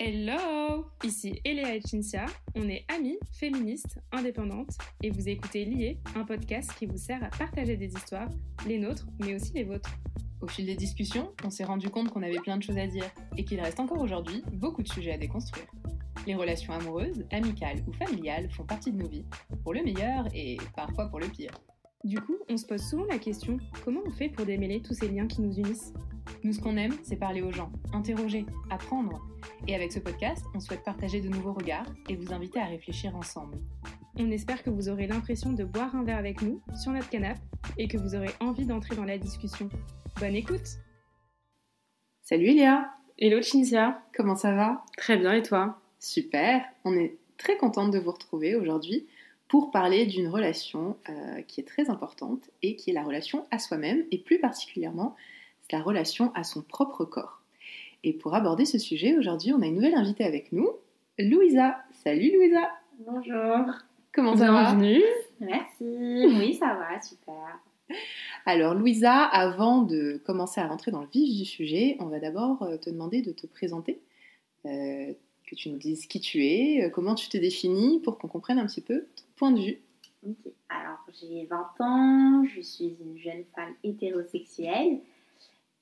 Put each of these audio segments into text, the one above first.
Hello Ici Eléa et Cinzia, on est amies, féministes, indépendantes, et vous écoutez Lié, un podcast qui vous sert à partager des histoires, les nôtres, mais aussi les vôtres. Au fil des discussions, on s'est rendu compte qu'on avait plein de choses à dire, et qu'il reste encore aujourd'hui beaucoup de sujets à déconstruire. Les relations amoureuses, amicales ou familiales font partie de nos vies, pour le meilleur et parfois pour le pire. Du coup, on se pose souvent la question, comment on fait pour démêler tous ces liens qui nous unissent? Nous, ce qu'on aime, c'est parler aux gens, interroger, apprendre. Et avec ce podcast, on souhaite partager de nouveaux regards et vous inviter à réfléchir ensemble. On espère que vous aurez l'impression de boire un verre avec nous sur notre canapé et que vous aurez envie d'entrer dans la discussion. Bonne écoute! Salut Léa Hello Cinzia Comment ça va? Très bien et toi? Super! On est très contente de vous retrouver aujourd'hui pour parler d'une relation euh, qui est très importante et qui est la relation à soi-même et plus particulièrement la relation à son propre corps. Et pour aborder ce sujet, aujourd'hui, on a une nouvelle invitée avec nous, Louisa. Salut Louisa. Bonjour. Comment ça va? Bienvenue. Merci. Oui, ça va, super. Alors Louisa, avant de commencer à rentrer dans le vif du sujet, on va d'abord euh, te demander de te présenter, euh, que tu nous dises qui tu es, comment tu te définis, pour qu'on comprenne un petit peu ton point de vue. Ok, alors j'ai 20 ans, je suis une jeune femme hétérosexuelle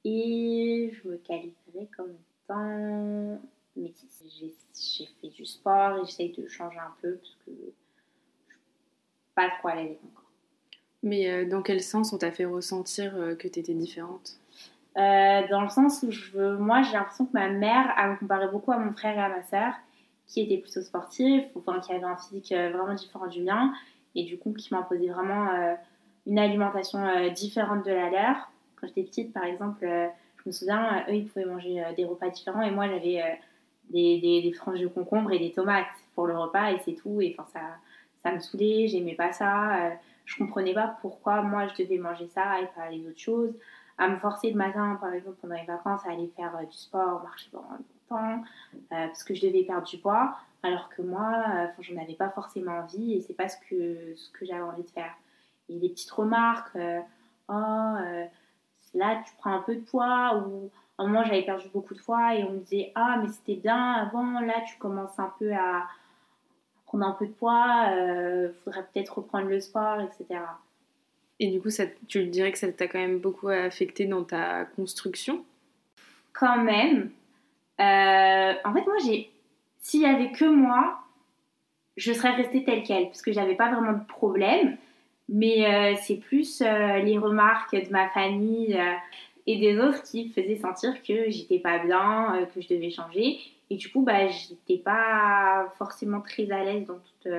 et je me qualifierais comme étant métisse. J'ai fait du sport et j'essaye de changer un peu parce que je suis pas trop à l'aise corps. Mais euh, dans quel sens on t'a fait ressentir euh, que t'étais différente? Euh, dans le sens où je moi j'ai l'impression que ma mère elle me comparait beaucoup à mon frère et à ma sœur qui étaient plutôt sportifs, enfin qui avaient un physique euh, vraiment différent du mien et du coup qui m'imposaient vraiment euh, une alimentation euh, différente de la leur. Quand j'étais petite par exemple, je me souviens, eux ils pouvaient manger des repas différents et moi j'avais des, des, franges de concombre et des tomates pour le repas et c'est tout et enfin ça, ça me saoulait, j'aimais pas ça, je comprenais pas pourquoi moi je devais manger ça et pas les autres choses à me forcer le matin, par exemple, pendant les vacances, à aller faire du sport, marcher pendant euh, parce que je devais perdre du poids, alors que moi, euh, j'en avais pas forcément envie et c'est pas ce que, ce que j'avais envie de faire. Et des petites remarques, euh, oh, là tu prends un peu de poids, ou à un moment j'avais perdu beaucoup de poids et on me disait, ah, mais c'était bien avant, là tu commences un peu à prendre un peu de poids, euh, faudrait peut-être reprendre le sport, etc. Et du coup, ça, tu le dirais que ça t'a quand même beaucoup affecté dans ta construction? Quand même. Euh, en fait, moi, j'ai. S'il y avait que moi, je serais restée telle qu'elle, parce que j'avais pas vraiment de problème. Mais euh, c'est plus euh, les remarques de ma famille et des autres qui faisaient sentir que j'étais pas bien, que je devais changer. Et du coup, bah, j'étais pas forcément très à l'aise dans toute,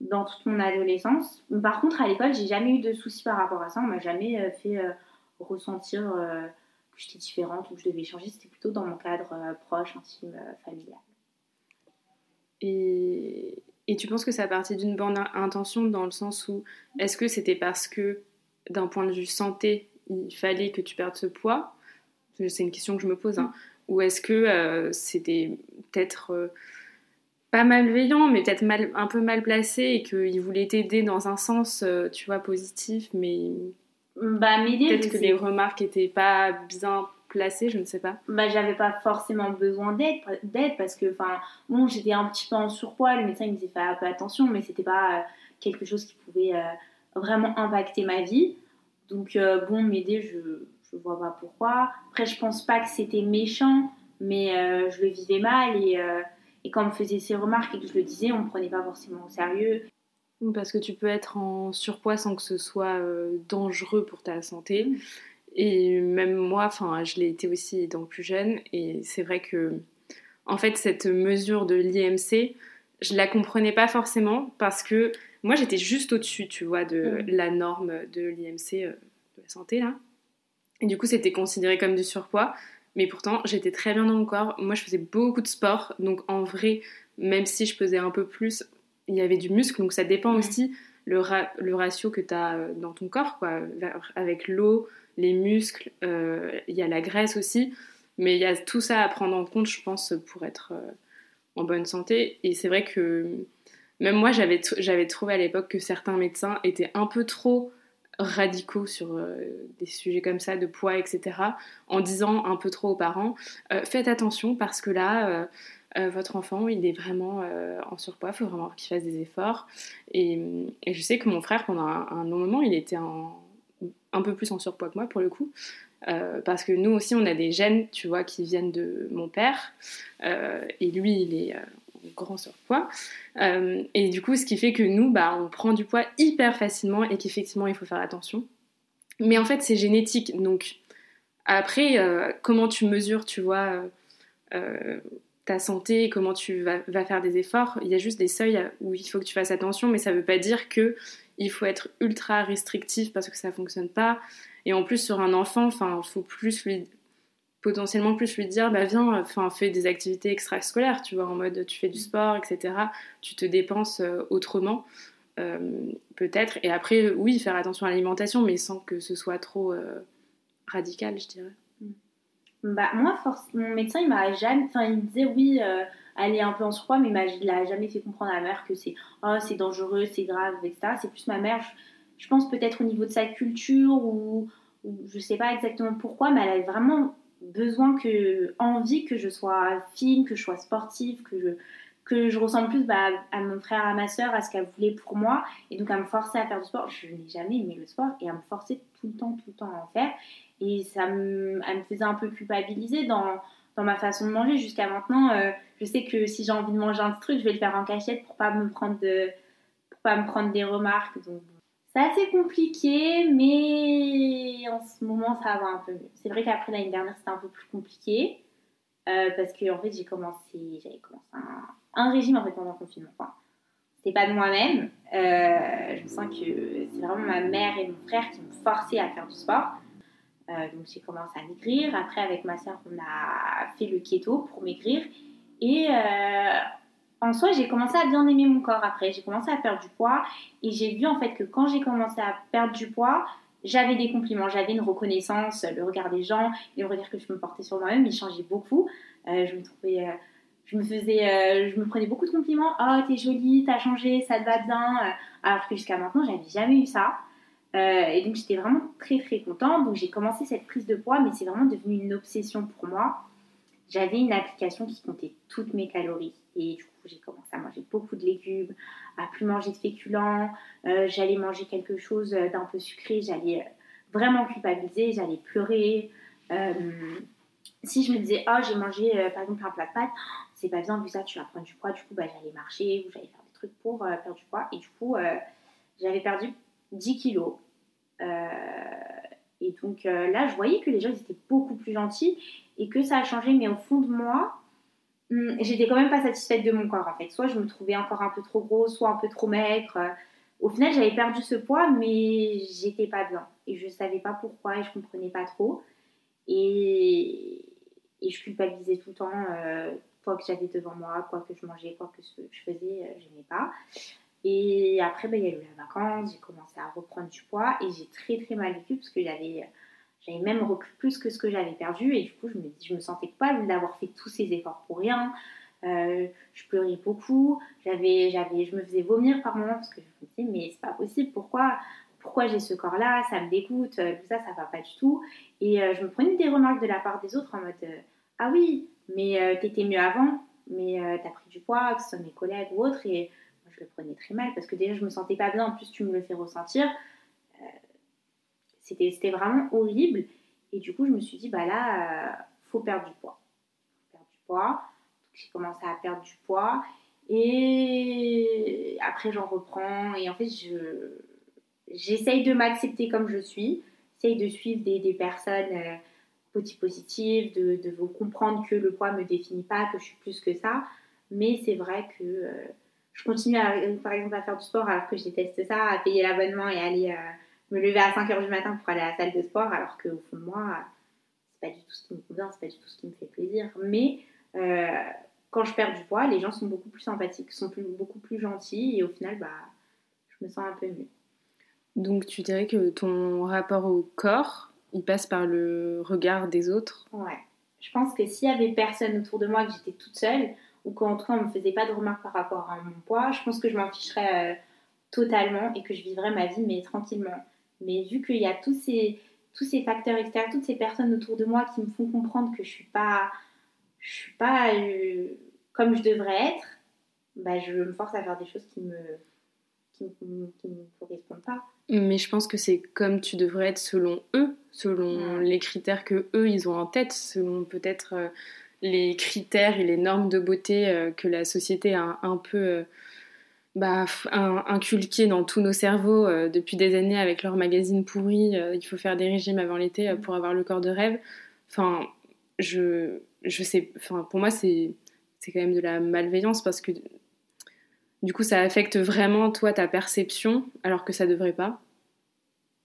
dans toute mon adolescence. Par contre, à l'école, j'ai jamais eu de soucis par rapport à ça. On m'a jamais fait ressentir que j'étais différente ou que je devais changer. C'était plutôt dans mon cadre euh, proche, intime, euh, familial. Et, et tu penses que ça a parti d'une bonne in- intention dans le sens où est-ce que c'était parce que d'un point de vue santé, il fallait que tu perdes ce poids? C'est une question que je me pose. hein. Ou est-ce que euh, c'était peut-être pas malveillant, mais peut-être un peu mal placé et qu'il voulait t'aider dans un sens, tu vois, positif, mais Bah, m'aider, peut-être que les remarques étaient pas bien placées, je ne sais pas. bah, j'avais pas forcément besoin d'aide, d'aide parce que, enfin, bon, j'étais un petit peu en surpoids. Le médecin il me disait faire un peu attention, mais c'était pas euh, quelque chose qui pouvait euh, vraiment impacter ma vie. Donc, euh, bon, m'aider, je, je vois pas pourquoi. Après, je pense pas que c'était méchant, mais je le vivais mal et, euh, et quand on me faisait ces remarques et que je le disais, on me prenait pas forcément au sérieux. Parce que tu peux être en surpoids sans que ce soit euh, dangereux pour ta santé. Et même moi, enfin, je l'ai été aussi étant plus jeune. Et c'est vrai que, en fait, cette mesure de l'IMC, je la comprenais pas forcément parce que moi, j'étais juste au-dessus, tu vois, de Mhm. la norme de l'IMC euh, de la santé, là. Et du coup, c'était considéré comme du surpoids. Mais pourtant, j'étais très bien dans mon corps. Moi, je faisais beaucoup de sport. Donc, en vrai, même si je pesais un peu plus, il y avait du muscle. Donc, ça dépend aussi le, ra- le ratio que tu as dans ton corps, quoi. Avec l'eau, les muscles, euh, il y a la graisse aussi. Mais il y a tout ça à prendre en compte, je pense, pour être euh, en bonne santé. Et c'est vrai que même moi, j'avais trouvé à l'époque que certains médecins étaient un peu trop radicaux sur euh, des sujets comme ça, de poids, etc., en disant un peu trop aux parents, euh, faites attention parce que là, euh, votre enfant, il est vraiment euh, en surpoids, il faut vraiment qu'il fasse des efforts. Et, je sais que mon frère, pendant un, long moment, il était un peu plus en surpoids que moi pour le coup. Euh, parce que nous aussi, on a des gènes, tu vois, qui viennent de mon père. Et lui, il est en grand surpoids. Et du coup, ce qui fait que nous, bah, on prend du poids hyper facilement et qu'effectivement, il faut faire attention. Mais en fait, c'est génétique. Donc, après, comment tu mesures, tu vois, ta santé et comment tu vas, faire des efforts, il y a juste des seuils où il faut que tu fasses attention, mais ça ne veut pas dire que il faut être ultra restrictif parce que ça fonctionne pas. Et en plus, sur un enfant, enfin, faut plus potentiellement plus lui dire, bah viens, fais des activités extrascolaires, tu vois, en mode tu fais du sport, etc. Tu te dépenses euh, autrement, euh, peut-être. Et après, oui, faire attention à l'alimentation, mais sans que ce soit trop euh, radical, je dirais. Bah, moi, mon médecin, il m'a jamais. Enfin, il me disait, oui, euh, est un peu en surpoids, mais il n'a jamais fait comprendre à ma mère que c'est oh, c'est dangereux, c'est grave, etc. C'est plus ma mère, je, pense peut-être au niveau de sa culture, ou, ou je sais pas exactement pourquoi, mais elle avait vraiment besoin que. envie que je sois fine, que je sois sportive, que je que je ressemble plus bah, à mon frère, à ma soeur, à ce qu'elle voulait pour moi, et donc à me forcer à faire du sport. Je n'ai jamais aimé le sport, et à me forcer tout le temps, tout le temps à en faire. Et ça me, me faisait un peu culpabiliser dans, dans ma façon de manger. Jusqu'à maintenant, euh, je sais que si j'ai envie de manger un truc, je vais le faire en cachette pour pas me prendre de, pour pas me prendre des remarques. Donc c'est assez compliqué, mais en ce moment ça va un peu mieux. C'est vrai qu'après l'année dernière c'était un peu plus compliqué euh, parce que en fait j'ai commencé, j'avais commencé un, régime en fait pendant le confinement. Enfin, c'était pas de moi-même. Euh, je sens que c'est vraiment ma mère et mon frère qui m'ont forcé à faire du sport. Euh, donc j'ai commencé à maigrir. Après, avec ma soeur, on a fait le keto pour maigrir. Et euh, en soi, j'ai commencé à bien aimer mon corps après. J'ai commencé à perdre du poids. Et j'ai vu en fait que quand j'ai commencé à perdre du poids, j'avais des compliments, j'avais une reconnaissance, le regard des gens, et le regard que je me portais sur moi-même, il changeait beaucoup. Euh, je me trouvais. je me faisais, je me prenais beaucoup de compliments. Oh, t'es jolie, t'as changé, ça te va bien. alors que jusqu'à maintenant, j'avais jamais eu ça. Euh, et donc j'étais vraiment très très contente. Donc j'ai commencé cette prise de poids, mais c'est vraiment devenu une obsession pour moi. J'avais une application qui comptait toutes mes calories. Et du coup, j'ai commencé à manger beaucoup de légumes, à plus manger de féculents. Euh, j'allais manger quelque chose d'un peu sucré, j'allais euh, vraiment culpabiliser, j'allais pleurer. si je me disais, oh, j'ai mangé par exemple un plat de pâtes, c'est pas bien, vu ça, tu vas prendre du poids. Du coup, bah, j'allais marcher ou j'allais faire des trucs pour perdre du poids. Et du coup, j'avais perdu 10 kilos. Euh, et donc euh, là, je voyais que les gens étaient beaucoup plus gentils et que ça a changé, mais au fond de moi, hmm, j'étais quand même pas satisfaite de mon corps en fait. Soit je me trouvais encore un peu trop gros, soit un peu trop maigre. Au final, j'avais perdu ce poids, mais j'étais pas bien. Et je savais pas pourquoi et je comprenais pas trop. Et, et je culpabilisais tout le temps, euh, quoi que j'avais devant moi, quoi que je mangeais, quoi que je faisais, je n'aimais pas. Et après, ben, il y a eu la vacance, j'ai commencé à reprendre du poids et j'ai très très mal vécu parce que j'avais, j'avais même repris plus que ce que j'avais perdu et du coup, je me, je me sentais coupable d'avoir fait tous ces efforts pour rien. Euh, je pleurais beaucoup, j'avais, j'avais, je me faisais vomir par moments parce que je me disais, mais c'est pas possible, pourquoi, pourquoi j'ai ce corps-là, ça me dégoûte, euh, tout ça, ça va pas du tout. Et euh, je me prenais des remarques de la part des autres en mode, ah oui, mais t'étais mieux avant, mais t'as pris du poids, que ce soit mes collègues ou autres, et je le prenais très mal parce que déjà je me sentais pas bien, en plus tu me le fais ressentir. Euh, c'était vraiment horrible. Et du coup, je me suis dit, bah là, euh, faut perdre du poids. J'ai commencé à perdre du poids. Et après, j'en reprends. Et en fait, je j'essaye de m'accepter comme je suis. J'essaye de suivre des, des personnes euh, positives, de, de, comprendre que le poids me définit pas, que je suis plus que ça. Mais c'est vrai que euh, je continue à, par exemple à faire du sport alors que je déteste ça, à payer l'abonnement et aller euh, me lever à 5h du matin pour aller à la salle de sport alors qu'au fond de moi, c'est pas du tout ce qui me convient, c'est pas du tout ce qui me fait plaisir. Mais euh, quand je perds du poids, les gens sont beaucoup plus sympathiques, sont plus, beaucoup plus gentils et au final, bah, je me sens un peu mieux. Donc tu dirais que ton rapport au corps, il passe par le regard des autres? Ouais. Je pense que s'il y avait personne autour de moi, que j'étais toute seule, ou qu'en tout cas on me faisait pas de remarques par rapport à mon poids, je pense que je m'en ficherais euh, totalement et que je vivrais ma vie mais tranquillement. Mais vu qu'il y a tous ces, tous ces facteurs extérieurs, toutes ces personnes autour de moi qui me font comprendre que je suis pas, je suis pas euh, comme je devrais être, bah, je me force à faire des choses qui me qui, me correspondent pas. Mais je pense que c'est comme tu devrais être selon eux, selon Ouais. les critères que eux ils ont en tête, selon peut-être euh, les critères et les normes de beauté euh, que la société a un, peu euh, bah, inculqué dans tous nos cerveaux euh, depuis des années avec leurs magazines pourris. euh, il faut faire des régimes avant l'été pour avoir le corps de rêve. Enfin, je, je sais. Enfin, pour moi c'est c'est quand même de la malveillance parce que du coup ça affecte vraiment toi ta perception alors que ça devrait pas.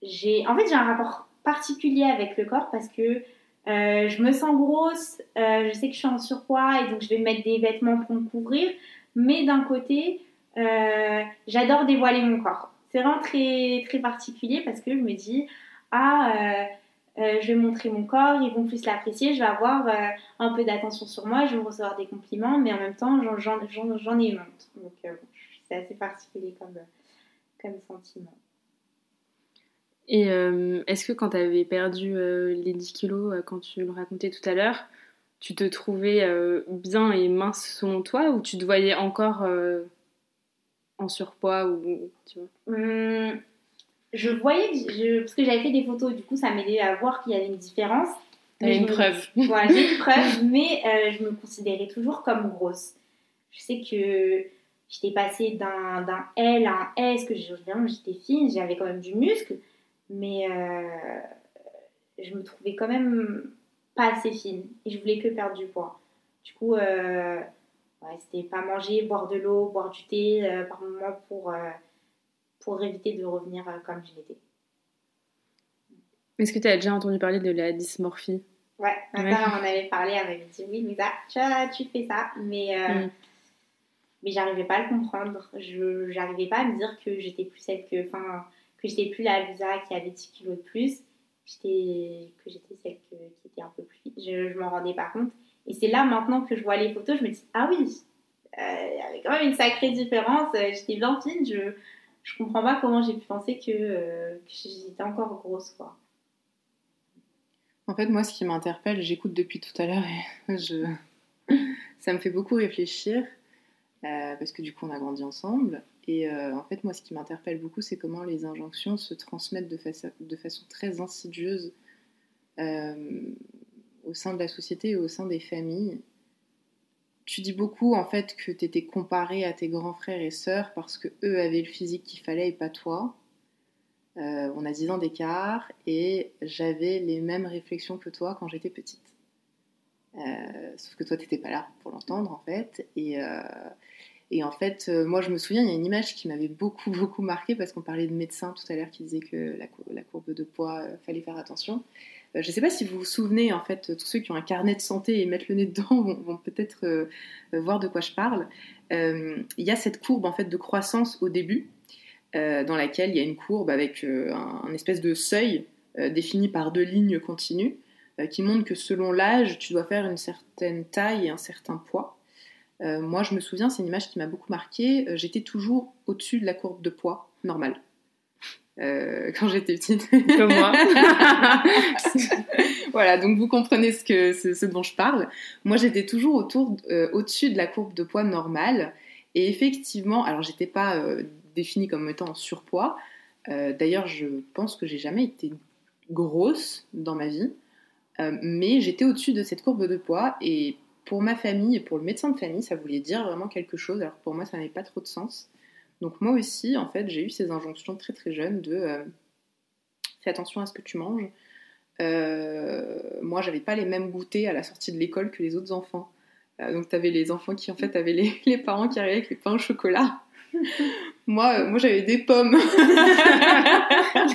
j'ai en fait j'ai un rapport particulier avec le corps parce que euh, je me sens grosse, euh, je sais que je suis en surpoids et donc je vais mettre des vêtements pour me couvrir, mais d'un côté euh, j'adore dévoiler mon corps. C'est vraiment très très particulier parce que je me dis ah je vais montrer mon corps, ils vont plus l'apprécier, je vais avoir un peu d'attention sur moi, je vais recevoir des compliments, mais en même temps j'en- ai honte. Donc c'est assez particulier comme comme sentiment. Et euh, est-ce que quand tu avais perdu euh, les 10 kilos, euh, quand tu le racontais tout à l'heure, tu te trouvais bien et mince selon toi ou tu te voyais encore en surpoids ou tu vois? Hum, je voyais, je- parce que j'avais fait des photos, du coup ça m'aidait à voir qu'il y avait une différence. T'avais une me- preuve. Voilà, j'ai une preuve, mais je me considérais toujours comme grosse. Je sais que j'étais passée d'un d'un L à un S, que je- vraiment j'étais fine, j'avais quand même du muscle, mais euh, je me trouvais quand même pas assez fine et je voulais que perdre du poids. Du coup, euh, ouais, c'était pas manger, boire de l'eau, boire du thé euh, par moment pour, pour éviter de revenir comme je l'étais. Est-ce que tu as déjà entendu parler de la dysmorphie? Ouais, ma Ouais. sœur m'en avait parlé, elle m'avait dit oui, mais ça, tu, fais ça, mais, Mm. mais j'arrivais pas à le comprendre. Je j'arrivais pas à me dire que j'étais plus celle que, enfin, que j'étais plus la Lusa qui avait 10 kilos de plus, que j'étais celle qui était un peu plus je m'en rendais pas compte. Et c'est là maintenant que je vois les photos, je me dis ah oui, euh, il y avait quand même une sacrée différence. euh, J'étais bien fine. Je je comprends pas comment j'ai pu penser que, euh, que j'étais encore grosse quoi. En fait, moi, ce qui m'interpelle, j'écoute depuis tout à l'heure et je... ça me fait beaucoup réfléchir euh, parce que du coup, on a grandi ensemble. Et euh, en fait, moi, ce qui m'interpelle beaucoup, c'est comment les injonctions se transmettent de, fa- de façon très insidieuse euh, au sein de la société et au sein des familles. Tu dis beaucoup en fait que tu étais comparé à tes grands frères et sœurs parce que eux avaient le physique qu'il fallait et pas toi. On a 10 ans d'écart et j'avais les mêmes réflexions que toi quand j'étais petite. Euh, sauf que toi, t'étais pas là pour l'entendre en fait. Et, euh, en fait, euh, moi, je me souviens, il y a une image qui m'avait beaucoup, beaucoup marqué parce qu'on parlait de médecins tout à l'heure qui disaient que la, cou- la courbe de poids, fallait faire attention. Je sais pas si vous vous souvenez, en fait, tous ceux qui ont un carnet de santé et mettent le nez dedans vont, peut-être voir de quoi je parle. Il y a cette courbe en fait de croissance au début dans laquelle il y a une courbe avec un, espèce de seuil défini par deux lignes continues qui montre que selon l'âge, tu dois faire une certaine taille et un certain poids. Euh, moi, je me souviens, c'est une image qui m'a beaucoup marquée. euh, J'étais toujours au-dessus de la courbe de poids normale euh, quand j'étais petite. Comme moi. voilà, donc vous comprenez ce, que, ce, ce dont je parle. Moi, j'étais toujours autour, euh, au-dessus de la courbe de poids normale. Et effectivement, alors j'étais pas euh, définie comme étant en surpoids. Euh, D'ailleurs, je pense que j'ai jamais été grosse dans ma vie. Euh, mais j'étais au-dessus de cette courbe de poids. Et pour ma famille et pour le médecin de famille, ça voulait dire vraiment quelque chose. Alors pour moi, ça n'avait pas trop de sens. Donc moi aussi, en fait, j'ai eu ces injonctions très très jeunes de euh, fais attention à ce que tu manges. Euh, moi, j'avais pas les mêmes goûters à la sortie de l'école que les autres enfants. Euh, donc, t'avais les enfants qui, en fait, avaient les, les parents qui arrivaient avec les pains au chocolat. moi, euh, moi j'avais des pommes.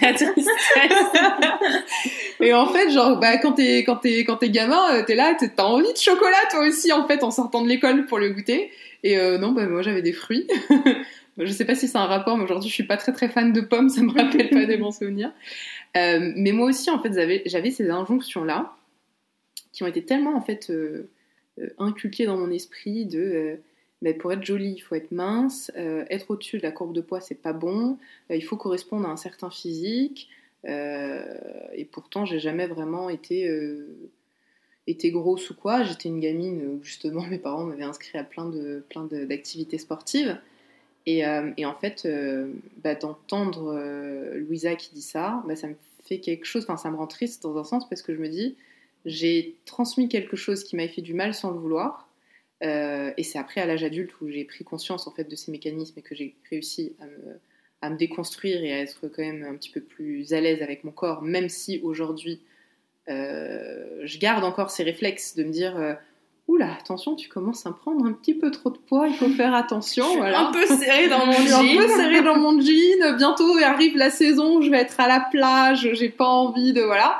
La tristesse. Et en fait, genre, bah, quand t'es, quand t'es, quand t'es gamin, euh, t'es là, t'as envie de chocolat toi aussi, en fait, en sortant de l'école pour le goûter. Et euh, non, bah, moi, j'avais des fruits. je sais pas si c'est un rapport, mais aujourd'hui, je suis pas très très fan de pommes, ça me rappelle pas des bons souvenirs. Mais moi aussi, en fait, j'avais, j'avais ces injonctions-là qui ont été tellement, en fait, inculquées dans mon esprit de. Bah, pour être jolie, il faut être mince. euh, être au-dessus de la courbe de poids, c'est pas bon. euh, il faut correspondre à un certain physique. Euh, et pourtant, j'ai jamais vraiment été. été grosse ou quoi. J'étais une gamine justement mes parents m'avaient inscrit à plein de plein d'activités sportives. Et, en fait, bah, d'entendre Louisa qui dit ça, bah, ça me fait quelque chose, enfin ça me rend triste dans un sens parce que je me dis, j'ai transmis quelque chose qui m'a fait du mal sans le vouloir. Et c'est après à l'âge adulte où j'ai pris conscience en fait de ces mécanismes et que j'ai réussi à me, à me, déconstruire et à être quand même un petit peu plus à l'aise avec mon corps, même si aujourd'hui je garde encore ces réflexes de me dire Oula, attention, tu commences à prendre un petit peu trop de poids, il faut faire attention. Je suis un peu serré dans mon jean. un peu serré dans mon jean. Bientôt arrive la saison, je vais être à la plage, j'ai pas envie de. Voilà.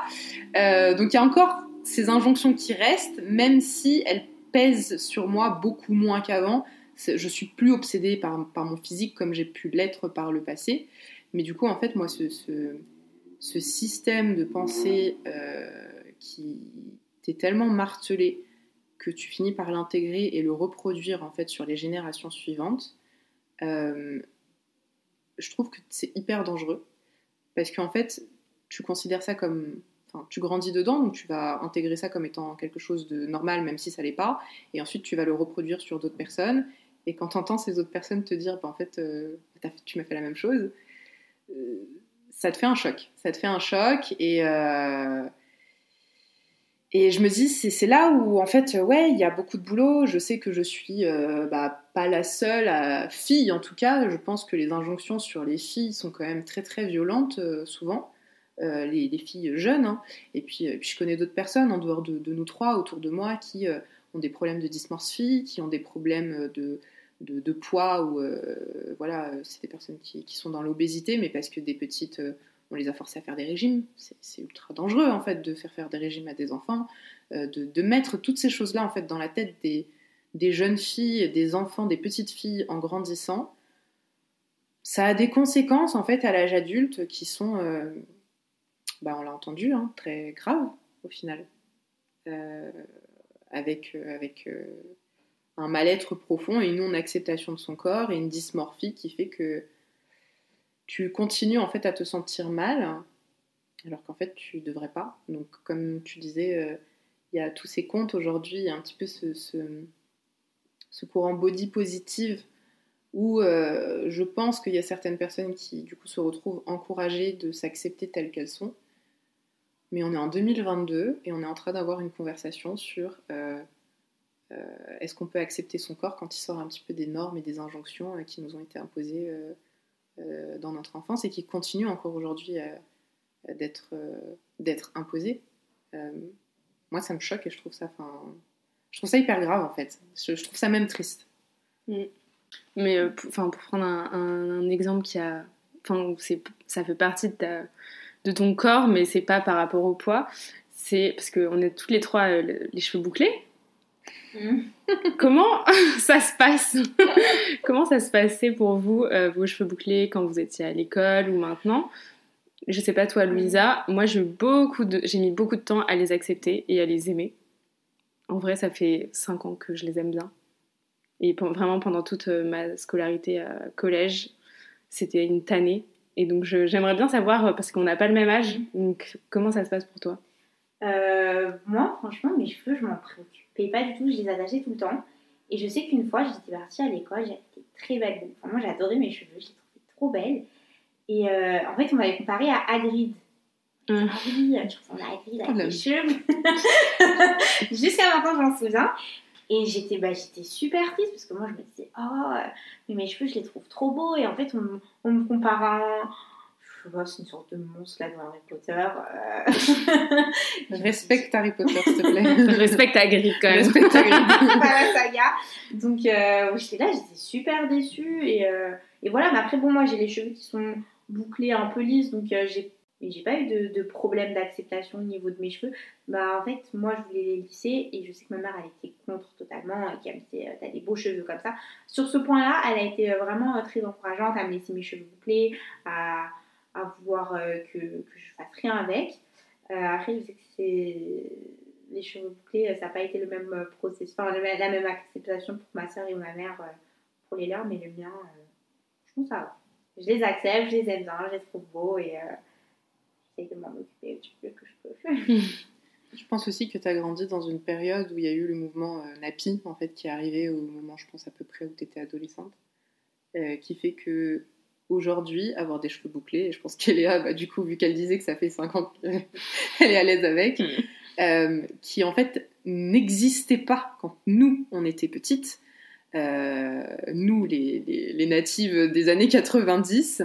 Euh, donc il y a encore ces injonctions qui restent, même si elles pèsent sur moi beaucoup moins qu'avant. Je suis plus obsédée par, mon physique comme j'ai pu l'être par le passé. Mais du coup, en fait, moi, ce système de pensée euh, qui t'est tellement martelé que tu finis par l'intégrer et le reproduire en fait sur les générations suivantes, euh, je trouve que c'est hyper dangereux parce qu'en fait tu considères ça comme, tu grandis dedans donc tu vas intégrer ça comme étant quelque chose de normal même si ça l'est pas et ensuite tu vas le reproduire sur d'autres personnes et quand tu entends ces autres personnes te dire bah, en fait euh, tu m'as fait la même chose, euh, ça te fait un choc, ça te fait un choc et et je me dis, c'est là où, en fait, ouais, il y a beaucoup de boulot. Je sais que je suis euh, bah, pas la seule fille, en tout cas. Je pense que les injonctions sur les filles sont quand même très, très violentes, euh, souvent. Euh, les, filles jeunes. Hein. Et, puis, puis, je connais d'autres personnes en dehors de, nous trois, autour de moi, qui ont des problèmes de dysmorphie, qui ont des problèmes de, de, poids, ou voilà, c'est des personnes qui, qui sont dans l'obésité, mais parce que des petites on les a forcés à faire des régimes. C'est ultra dangereux en fait de faire faire des régimes à des enfants, euh, de, mettre toutes ces choses-là en fait dans la tête des, des, jeunes filles, des enfants, des petites filles en grandissant. Ça a des conséquences en fait à l'âge adulte qui sont, euh, bah, on l'a entendu, hein, très graves au final, euh, avec, avec un mal-être profond et une non-acceptation de son corps et une dysmorphie qui fait que tu continues en fait à te sentir mal, alors qu'en fait tu devrais pas. Donc comme tu disais, euh, il y a tous ces comptes aujourd'hui, il y a un petit peu ce, ce, courant body positive où euh, je pense qu'il y a certaines personnes qui du coup se retrouvent encouragées de s'accepter telles qu'elles sont. Mais on est en 2022 et on est en train d'avoir une conversation sur euh, est-ce qu'on peut accepter son corps quand il sort un petit peu des normes et des injonctions qui nous ont été imposées euh, dans notre enfance et qui continue encore aujourd'hui d'être euh, d'être imposé. Euh, moi, ça me choque et je trouve ça, je trouve ça hyper grave en fait. Je, trouve ça même triste. Mm. Mais enfin, pour prendre un, exemple qui a, enfin, ça fait partie de, ta, de ton corps, mais c'est pas par rapport au poids. C'est parce qu'on est toutes les trois les cheveux bouclés. Comment ça se passe Comment ça se passait pour vous, euh, vos cheveux bouclés, quand vous étiez à l'école ou maintenant? Je sais pas toi, Louisa. Moi, j'ai beaucoup de, j'ai mis beaucoup de temps à les accepter et à les aimer. En vrai, ça fait 5 ans que je les aime bien. Et vraiment, pendant toute euh, ma scolarité à collège, c'était une tannée. Et donc, j'aimerais bien savoir, euh, parce qu'on n'a pas le même âge, donc comment ça se passe pour toi? Moi, franchement, mes cheveux, je m'en préoccupe pas du tout, je les attachais tout le temps. Et je sais qu'une fois, j'étais partie à l'école, j'étais très belle. Enfin, moi, j'adorais mes cheveux, je les trouvais trop belles. Et euh, en fait, on m'avait comparé à Hagrid. Oui, tu ressembles à Hagrid avec les cheveux. Jusqu'à maintenant, j'en souviens. Et j'étais bah, super triste parce que moi, je me disais, oh, mais mes cheveux, je les trouve trop beaux. Et en fait, on, on me compare à c'est une sorte de monstre là dans Harry Potter. Euh. Respecte Harry Potter, s'il te plaît. Respecte Hagrid quand même. Respecte Hagrid. pas la saga. Donc euh, j'étais là, j'étais super déçue. Et, euh, et, voilà, mais après, bon, moi j'ai les cheveux qui sont bouclés un peu lisses, donc j'ai j'ai pas eu de, problème d'acceptation au niveau de mes cheveux. Bah en fait, moi je voulais les lisser et je sais que ma mère elle était contre totalement et qu'elle me disait t'as des beaux cheveux comme ça. Sur ce point-là, elle a été vraiment très encourageante à me laisser mes cheveux bouclés, à, à vouloir euh, que, je fasse rien avec. Euh, après, je sais que c'est les cheveux bouclés, ça n'a pas été le même processus, enfin la même acceptation pour ma soeur et ma mère euh, pour les leurs, mais le mien, je trouve ça. Je les accepte, je les aime bien, je les trouve beaux et j'essaie de m'en occuper du mieux que je peux. Je pense aussi que tu as grandi dans une période où il y a eu le mouvement euh, Napi, en fait, qui est arrivé au moment, je pense, à peu près où tu étais adolescente, euh, qui fait que aujourd'hui, avoir des cheveux bouclés, et je pense qu'Eléa, bah, du coup, vu qu'elle disait que ça fait 5 ans qu'elle est à l'aise avec, euh, qui en fait n'existait pas quand nous, on était petites, euh, nous, les, les- les natives des années 90,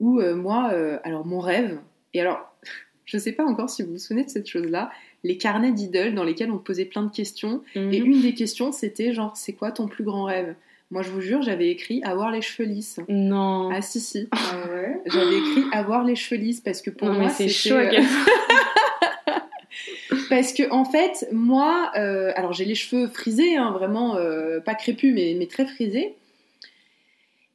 où moi, alors mon rêve, et alors, je sais pas encore si vous vous souvenez de cette chose-là, les carnets d'idoles dans lesquels on posait plein de questions, et Mhm. une des questions, c'était genre, c'est quoi ton plus grand rêve? Moi, je vous jure, j'avais écrit avoir les cheveux lisses. Non. Ah si, si. Ah ouais? J'avais écrit avoir les cheveux lisses parce que pour non, moi, c'est chaud à euh, quel. Parce que en fait, moi, euh, alors j'ai les cheveux frisés, hein, vraiment euh, pas crépus, mais, mais très frisés.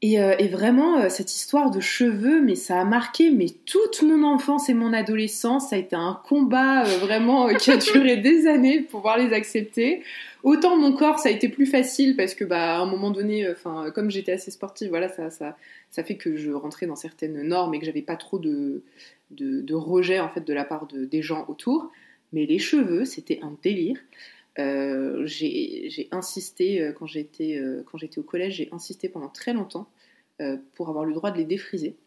Et, euh, et vraiment, euh, cette histoire de cheveux, mais ça a marqué mais toute mon enfance et mon adolescence. Ça a été un combat euh, vraiment qui a duré des années pour pouvoir les accepter. Autant mon corps, ça a été plus facile parce que, bah, à un moment donné, enfin, comme j'étais assez sportive, voilà, ça, ça, ça fait que je rentrais dans certaines normes et que j'avais pas trop de, de, de rejet en fait de la part de, des gens autour. Mais les cheveux, c'était un délire. Euh, j'ai insisté euh, quand j'étais euh, quand j'étais au collège, j'ai insisté pendant très longtemps pour avoir le droit de les défriser.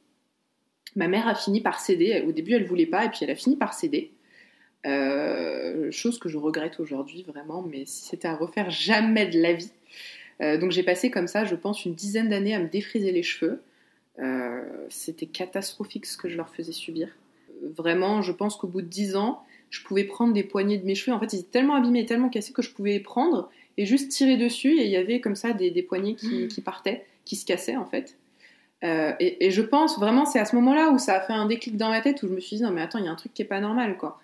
Ma mère a fini par céder. Au début, elle voulait pas, et puis elle a fini par céder. Chose que je regrette aujourd'hui vraiment, mais si c'était à refaire, jamais de la vie. Donc j'ai passé comme ça, je pense, une dizaine d'années à me défriser les cheveux. C'était catastrophique ce que je leur faisais subir. Vraiment, je pense qu'au bout de dix ans, je pouvais prendre des poignées de mes cheveux. En fait, ils étaient tellement abîmés, tellement cassés que je pouvais prendre et juste tirer dessus. Et il y avait comme ça des, des poignées qui, qui partaient, qui se cassaient en fait. Euh, et, et je pense vraiment, c'est à ce moment-là où ça a fait un déclic dans ma tête où je me suis dit non mais attends, il y a un truc qui est pas normal quoi.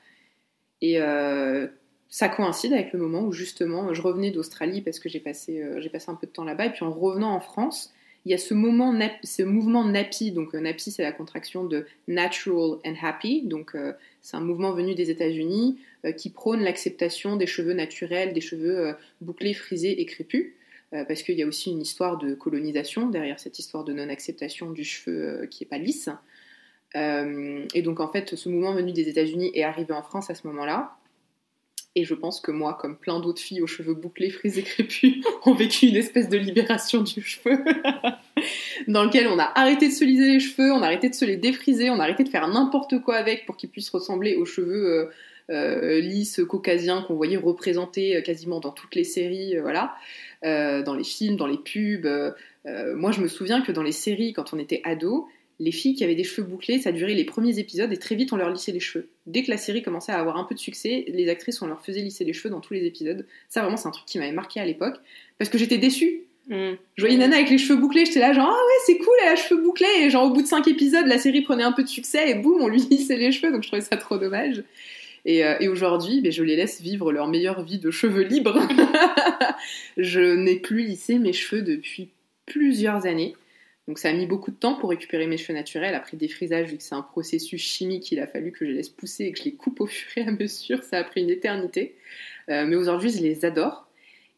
Et euh, ça coïncide avec le moment où justement je revenais d'Australie parce que j'ai passé, euh, j'ai passé un peu de temps là-bas et puis en revenant en France, il y a ce, mouvement NAPI. Donc euh, NAPI c'est la contraction de Natural and Happy. Donc euh, c'est un mouvement venu des États-Unis euh, qui prône l'acceptation des cheveux naturels, des cheveux bouclés, frisés et crépus. Parce qu'il y a aussi une histoire de colonisation derrière cette histoire de non-acceptation du cheveu qui est pas lisse. Et donc en fait, ce mouvement venu des États-Unis est arrivé en France à ce moment-là. Et je pense que moi, comme plein d'autres filles aux cheveux bouclés, frisés, crépus, ont vécu une espèce de libération du cheveu, dans lequel on a arrêté de se liser les cheveux, on a arrêté de se les défriser, on a arrêté de faire n'importe quoi avec pour qu'ils puissent ressembler aux cheveux euh, euh, lisses caucasiens qu'on voyait représentés euh, quasiment dans toutes les séries, voilà, dans les films, dans les pubs. moi, je me souviens que dans les séries, quand on était ado, les filles qui avaient des cheveux bouclés, ça durait les premiers épisodes et très vite on leur lissait les cheveux. Dès que la série commençait à avoir un peu de succès, les actrices on leur faisait lisser les cheveux dans tous les épisodes. Ça vraiment c'est un truc qui m'avait marqué à l'époque parce que j'étais déçue. Mm. Je voyais nana avec les cheveux bouclés, j'étais là genre ah ouais c'est cool elle a les cheveux bouclés et genre au bout de 5 épisodes la série prenait un peu de succès et boum on lui lissait les cheveux donc je trouvais ça trop dommage. Et, euh, et aujourd'hui, ben, je les laisse vivre leur meilleure vie de cheveux libres. je n'ai plus lissé mes cheveux depuis plusieurs années. Donc ça a mis beaucoup de temps pour récupérer mes cheveux naturels. Après défrisage, vu que c'est un processus chimique, il a fallu que je les laisse pousser et que je les coupe au fur et à mesure. Ça a pris une éternité. Euh, mais aujourd'hui, je les adore.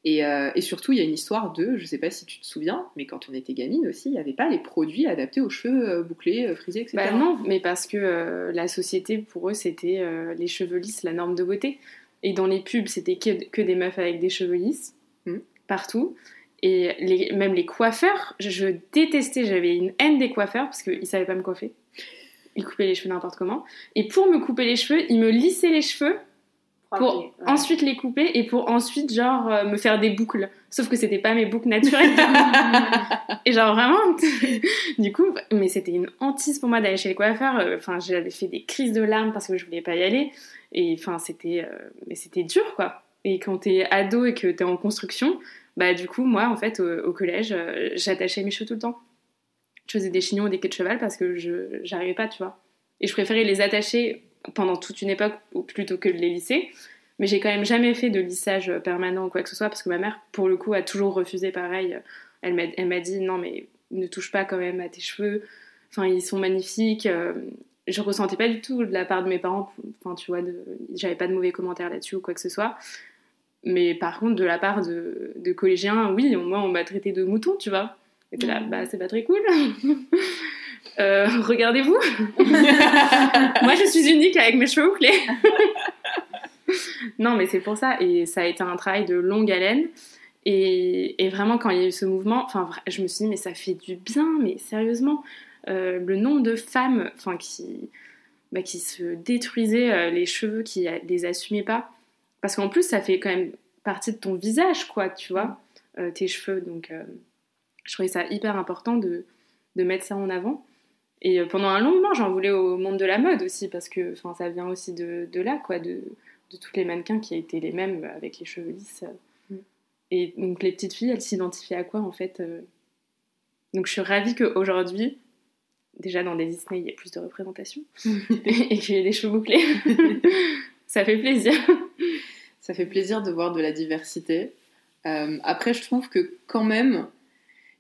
Et, euh, et surtout, il y a une histoire de, je sais pas si tu te souviens, mais quand on était gamine aussi, il n'y avait pas les produits adaptés aux cheveux euh, bouclés, frisés, etc. Bah non, mais parce que euh, la société, pour eux, c'était les cheveux lisses, la norme de beauté. Et dans les pubs, c'était que, que des meufs avec des cheveux lisses, Mhm. partout. Et les, même les coiffeurs, je, détestais, j'avais une haine des coiffeurs parce qu'ils savaient pas me coiffer. Ils coupaient les cheveux n'importe comment. Et pour me couper les cheveux, ils me lissaient les cheveux pour Ouais. ensuite les couper et pour ensuite, genre, euh, me faire des boucles. Sauf que c'était pas mes boucles naturelles. et genre, vraiment, du coup, mais c'était une hantise pour moi d'aller chez le coiffeur. Euh, Enfin, j'avais fait des crises de larmes parce que je voulais pas y aller. Et enfin, c'était euh, c'était dur, quoi. Et quand t'es ado et que t'es en construction, bah du coup, moi, en fait, au, collège, euh, j'attachais mes cheveux tout le temps. Je faisais des chignons ou des queues de cheval parce que je j'arrivais pas, tu vois. Et je préférais les attacher pendant toute une époque plutôt que de les lisser. Mais j'ai quand même jamais fait de lissage permanent ou quoi que ce soit parce que ma mère, pour le coup, a toujours refusé pareil. Elle m'a elle m'a dit non, mais ne touche pas quand même à tes cheveux. Enfin, ils sont magnifiques. Euh, Je ressentais pas du tout de la part de mes parents. Enfin, tu vois, de... j'avais pas de mauvais commentaires là-dessus ou quoi que ce soit. Mais par contre, de la part de, de collégiens, oui, moi, on m'a traité de mouton, tu vois. Et là, bah, c'est pas très cool. Euh, Regardez-vous. moi, je suis unique avec mes cheveux bouclés. non, mais c'est pour ça. Et ça a été un travail de longue haleine. Et, et vraiment, quand il y a eu ce mouvement, je me suis dit, mais ça fait du bien, mais sérieusement, euh, le nombre de femmes qui, bah, qui se détruisaient euh, les cheveux, qui les assumaient pas. Parce qu'en plus, ça fait quand même partie de ton visage, quoi, tu vois, euh, tes cheveux. Donc, je trouvais ça hyper important de, de mettre ça en avant. Et pendant un long moment, j'en voulais au monde de la mode aussi, parce que ça vient aussi de, de là, quoi, de, de tous les mannequins qui étaient les mêmes avec les cheveux lisses. Mm. Et donc les petites filles, elles s'identifiaient à quoi en fait Donc je suis ravie qu'aujourd'hui, déjà dans des Disney, il y a plus de représentation et qu'il y ait des cheveux bouclés. ça fait plaisir. Ça fait plaisir de voir de la diversité. Euh, après, je trouve que quand même,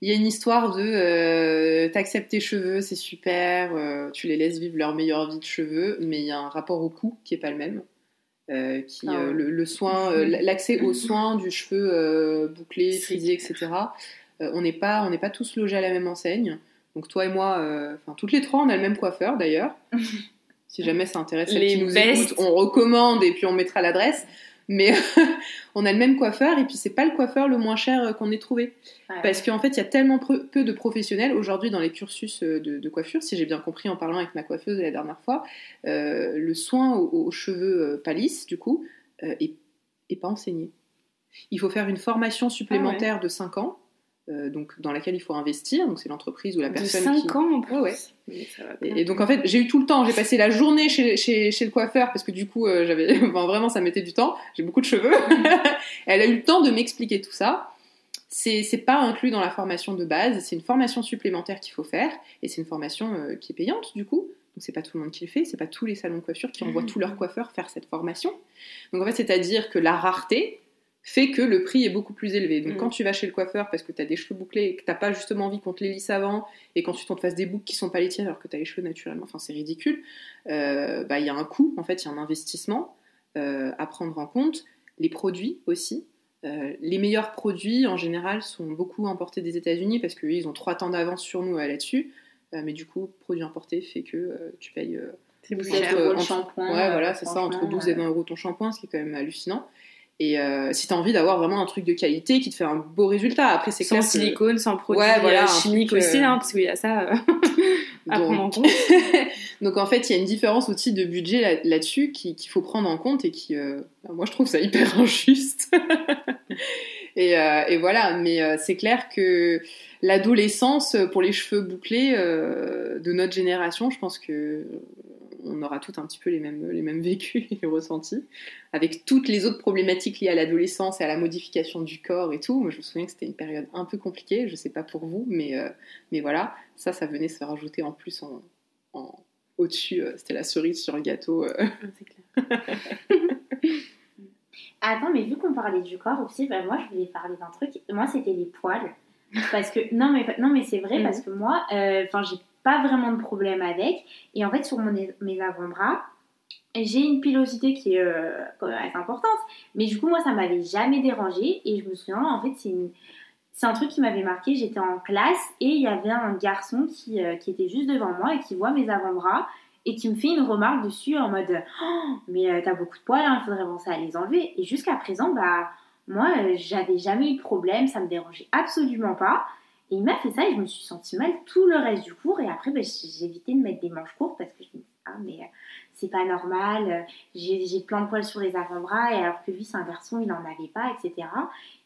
il y a une histoire de euh, t'acceptes tes cheveux, c'est super, euh, tu les laisses vivre leur meilleure vie de cheveux, mais il y a un rapport au cou qui est pas le même. qui, ah le, soin, l'accès aux soins du cheveu bouclé, frisé, etc. on n'est pas, on n'est pas tous logés à la même enseigne. Donc toi et moi, euh, enfin toutes les trois, on a le même coiffeur d'ailleurs. si jamais ça intéresse les qui nous écoutent, on recommande et puis on mettra l'adresse. Mais on a le même coiffeur et puis c'est pas le coiffeur le moins cher euh, qu'on ait trouvé. Parce qu'en fait, il y a tellement peu de professionnels aujourd'hui dans les cursus euh, de, coiffure, si j'ai bien compris en parlant avec ma coiffeuse la dernière fois, le soin aux, cheveux palisses, du coup, est, pas enseigné. Il faut faire une formation supplémentaire ah de 5 ans euh, donc dans laquelle il faut investir. Donc c'est l'entreprise ou la personne. De 5 ans en Ouais, Et, donc en fait, j'ai eu tout le temps. J'ai passé la journée chez, chez, chez, le coiffeur parce que du coup, euh, j'avais vraiment ça mettait du temps. J'ai beaucoup de cheveux. Elle a eu le temps de m'expliquer tout ça. C'est, pas inclus dans la formation de base. C'est une formation supplémentaire qu'il faut faire et c'est une formation euh, qui est payante du coup. Donc c'est pas tout le monde qui le fait, c'est pas tous les salons de coiffure qui envoient tous leurs coiffeurs faire cette formation. Donc en fait, c'est-à-dire que la rareté, fait que le prix est beaucoup plus élevé. Donc mm. quand tu vas chez le coiffeur parce que tu as des cheveux bouclés et que t'as pas justement envie qu'on te les lisse avant et qu'ensuite on te fasse des boucles qui sont pas les tiennes alors que tu as les cheveux naturellement, enfin c'est ridicule, euh, bah, il y a un coût, en fait il y a un investissement euh, à prendre en compte. Les produits aussi. Euh, les meilleurs produits en général sont beaucoup importés des États-Unis parce qu'ils ont trois temps d'avance sur nous là-dessus. mais du coup, produit importé fait que tu payes... c'est plus cher le shampoing. Ouais, voilà, c'est ça, entre 12 et 20 euros ton shampoing, ce qui est quand même hallucinant. Et euh, si tu as envie d'avoir vraiment un truc de qualité qui te fait un beau résultat, après c'est sans silicone, sans produits ouais, voilà, euh, chimiques aussi, euh, hein, parce qu'il y a ça à prendre en compte. Donc en fait, il y a une différence aussi de budget là-dessus qu'il faut prendre en compte et qui, moi je trouve ça hyper injuste. et, et, voilà, mais c'est clair que l'adolescence pour les cheveux bouclés de notre génération, je pense que on aura tout un petit peu les mêmes, les mêmes vécus et ressentis, avec toutes les autres problématiques liées à l'adolescence et à la modification du corps et tout. Moi, je me souviens que c'était une période un peu compliquée, je sais pas pour vous, mais, euh, mais voilà, ça, ça venait se rajouter en plus en, au-dessus, euh, c'était la cerise sur le gâteau. Euh. Ah, c'est clair. Attends, mais vu qu'on parlait du corps aussi, bah, moi je voulais parler d'un truc. Moi, c'était les poils. Parce que, non, mais, non, mais c'est vrai, mhm. parce que moi, enfin, j'ai pas vraiment de problème avec. Et en fait, sur mes avant-bras, j'ai une pilosité qui est euh, assez importante. Mais du coup, moi, ça m'avait jamais dérangé. Et je me souviens, en fait, c'est C'est un truc qui m'avait marqué, j'étais en classe et il y avait un garçon qui, euh, qui était juste devant moi et qui voit mes avant-bras et qui me fait une remarque dessus en mode oh, mais euh, t'as beaucoup de poils, hein, il faudrait penser à les enlever. Et jusqu'à présent, bah moi j'avais jamais eu de problème, ça me dérangeait absolument pas. Et il m'a fait ça et je me suis sentie mal tout le reste du cours. Et après, ben, j'ai évité de mettre des manches courtes parce que je me dis, ah, mais euh, c'est pas normal, euh, j'ai plein de poils sur les avant-bras, et alors que lui, c'est un garçon, il n'en avait pas, etc.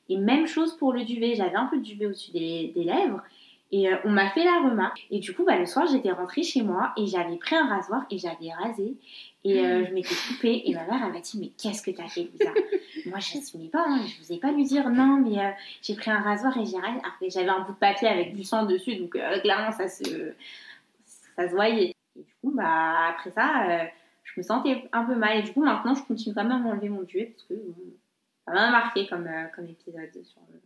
Et même chose pour le duvet, j'avais un peu de duvet au-dessus des, des lèvres. Et euh, on m'a fait la remarque. Et du coup, bah, le soir, j'étais rentrée chez moi et j'avais pris un rasoir et j'avais rasé. Et euh, je m'étais coupée. Et ma mère, elle m'a dit Mais qu'est-ce que t'as fait, Lisa? Moi, je n'assumais pas. Hein. Je vous ai pas lui dire Non, mais euh, j'ai pris un rasoir et j'ai rasé. Après, j'avais un bout de papier avec du sang dessus. Donc, clairement, ça se, ça se voyait. Et du coup, bah, après ça, je me sentais un peu mal. Et du coup, maintenant, je continue quand même à enlever mon duvet parce que ça m'a marqué comme, comme épisode sur le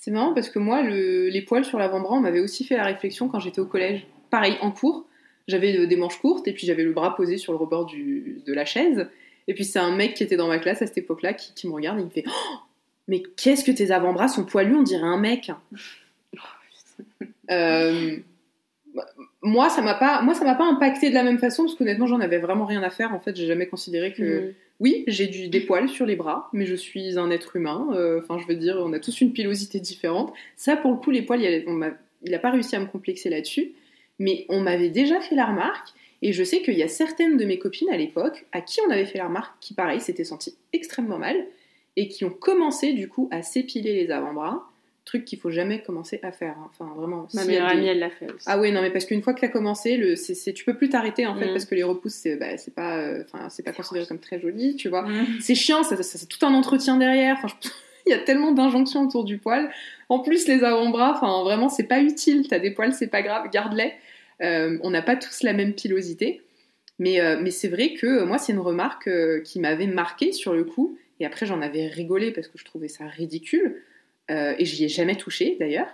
c'est marrant parce que moi, les poils sur l'avant-bras, on m'avait aussi fait la réflexion quand j'étais au collège. Pareil, en cours, j'avais euh, des manches courtes et puis j'avais le bras posé sur le rebord de la chaise. Et puis c'est un mec qui était dans ma classe à cette époque-là qui, me regarde et il me fait oh, Mais qu'est-ce que tes avant-bras sont poilus On dirait un mec. euh, moi, ça m'a pas, moi, ça m'a pas impacté de la même façon parce qu'honnêtement, j'en avais vraiment rien à faire. En fait, j'ai jamais considéré que, Mm. oui, j'ai du, des poils sur les bras, mais je suis un être humain. euh, Enfin, je veux dire, on a tous une pilosité différente. Ça, pour le coup, les poils, il, a- on il a pas réussi à me complexer là-dessus. Mais on m'avait déjà fait la remarque. Et je sais qu'il y a certaines de mes copines à l'époque à qui on avait fait la remarque qui, pareil, s'étaient senties extrêmement mal et qui ont commencé du coup à s'épiler les avant-bras. Truc qu'il faut jamais commencer à faire. hein. Enfin, vraiment. Ma meilleure amie, elle l'a fait aussi. ah oui, non, mais parce qu'une fois que tu as commencé, le, c'est, c'est- tu peux plus t'arrêter en fait, Mm. parce que les repousses, c'est, bah, c'est pas, euh, enfin, c'est pas considéré comme très joli, tu vois. Mm. C'est chiant, ça, ça- c'est tout un entretien derrière. Enfin, je- il y a tellement d'injonctions autour du poil. En plus, les avant-bras, enfin, vraiment, c'est pas utile. T'as des poils, c'est pas grave, garde-les. Euh, on n'a pas tous la même pilosité. Mais, euh, mais c'est vrai que moi, c'est une remarque qui m'avait marqué sur le coup. Et après, j'en avais rigolé parce que je trouvais ça ridicule. Euh, et j'y ai jamais touché d'ailleurs.